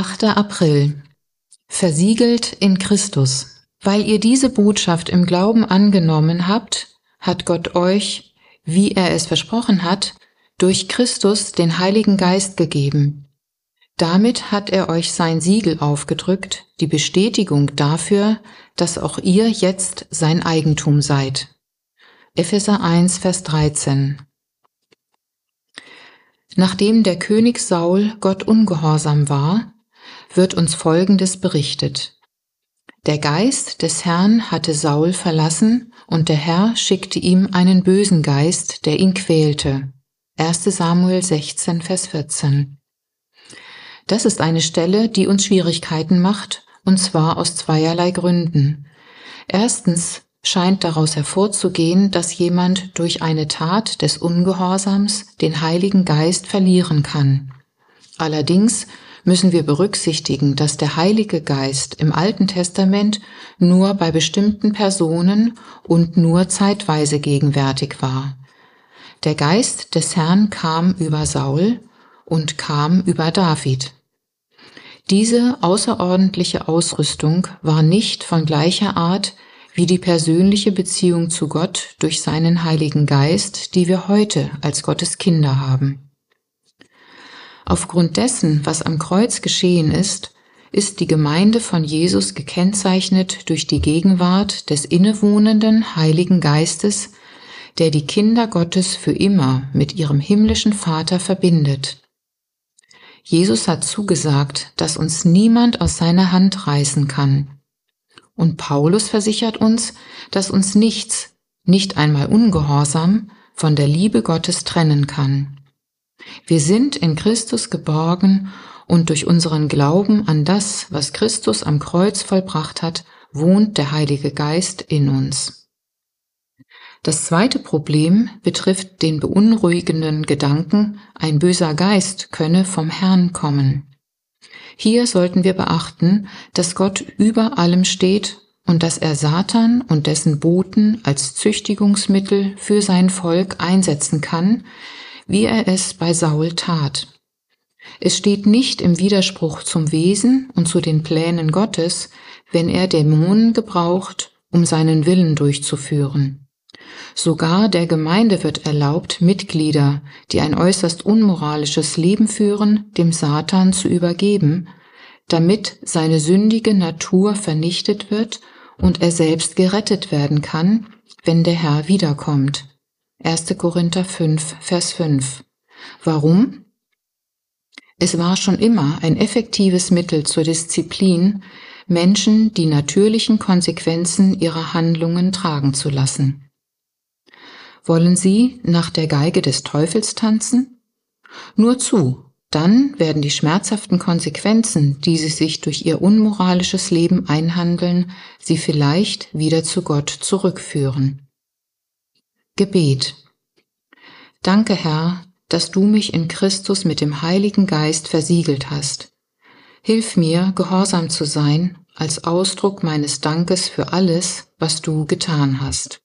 8. April Versiegelt in Christus. Weil ihr diese Botschaft im Glauben angenommen habt, hat Gott euch, wie er es versprochen hat, durch Christus den Heiligen Geist gegeben. Damit hat er euch sein Siegel aufgedrückt, die Bestätigung dafür, dass auch ihr jetzt sein Eigentum seid. Epheser 1, Vers 13. Nachdem der König Saul Gott ungehorsam war, wird uns Folgendes berichtet. Der Geist des Herrn hatte Saul verlassen, und der Herr schickte ihm einen bösen Geist, der ihn quälte. 1 Samuel 16, Vers 14. Das ist eine Stelle, die uns Schwierigkeiten macht, und zwar aus zweierlei Gründen. Erstens scheint daraus hervorzugehen, dass jemand durch eine Tat des Ungehorsams den Heiligen Geist verlieren kann. Allerdings müssen wir berücksichtigen, dass der Heilige Geist im Alten Testament nur bei bestimmten Personen und nur zeitweise gegenwärtig war. Der Geist des Herrn kam über Saul und kam über David. Diese außerordentliche Ausrüstung war nicht von gleicher Art wie die persönliche Beziehung zu Gott durch seinen Heiligen Geist, die wir heute als Gottes Kinder haben. Aufgrund dessen, was am Kreuz geschehen ist, ist die Gemeinde von Jesus gekennzeichnet durch die Gegenwart des innewohnenden Heiligen Geistes, der die Kinder Gottes für immer mit ihrem himmlischen Vater verbindet. Jesus hat zugesagt, dass uns niemand aus seiner Hand reißen kann. Und Paulus versichert uns, dass uns nichts, nicht einmal Ungehorsam, von der Liebe Gottes trennen kann. Wir sind in Christus geborgen und durch unseren Glauben an das, was Christus am Kreuz vollbracht hat, wohnt der Heilige Geist in uns. Das zweite Problem betrifft den beunruhigenden Gedanken, ein böser Geist könne vom Herrn kommen. Hier sollten wir beachten, dass Gott über allem steht und dass er Satan und dessen Boten als Züchtigungsmittel für sein Volk einsetzen kann, wie er es bei Saul tat. Es steht nicht im Widerspruch zum Wesen und zu den Plänen Gottes, wenn er Dämonen gebraucht, um seinen Willen durchzuführen. Sogar der Gemeinde wird erlaubt, Mitglieder, die ein äußerst unmoralisches Leben führen, dem Satan zu übergeben, damit seine sündige Natur vernichtet wird und er selbst gerettet werden kann, wenn der Herr wiederkommt. 1. Korinther 5, Vers 5. Warum? Es war schon immer ein effektives Mittel zur Disziplin, Menschen die natürlichen Konsequenzen ihrer Handlungen tragen zu lassen. Wollen Sie nach der Geige des Teufels tanzen? Nur zu, dann werden die schmerzhaften Konsequenzen, die Sie sich durch Ihr unmoralisches Leben einhandeln, Sie vielleicht wieder zu Gott zurückführen. Gebet Danke, Herr, dass du mich in Christus mit dem Heiligen Geist versiegelt hast. Hilf mir, gehorsam zu sein, als Ausdruck meines Dankes für alles, was du getan hast.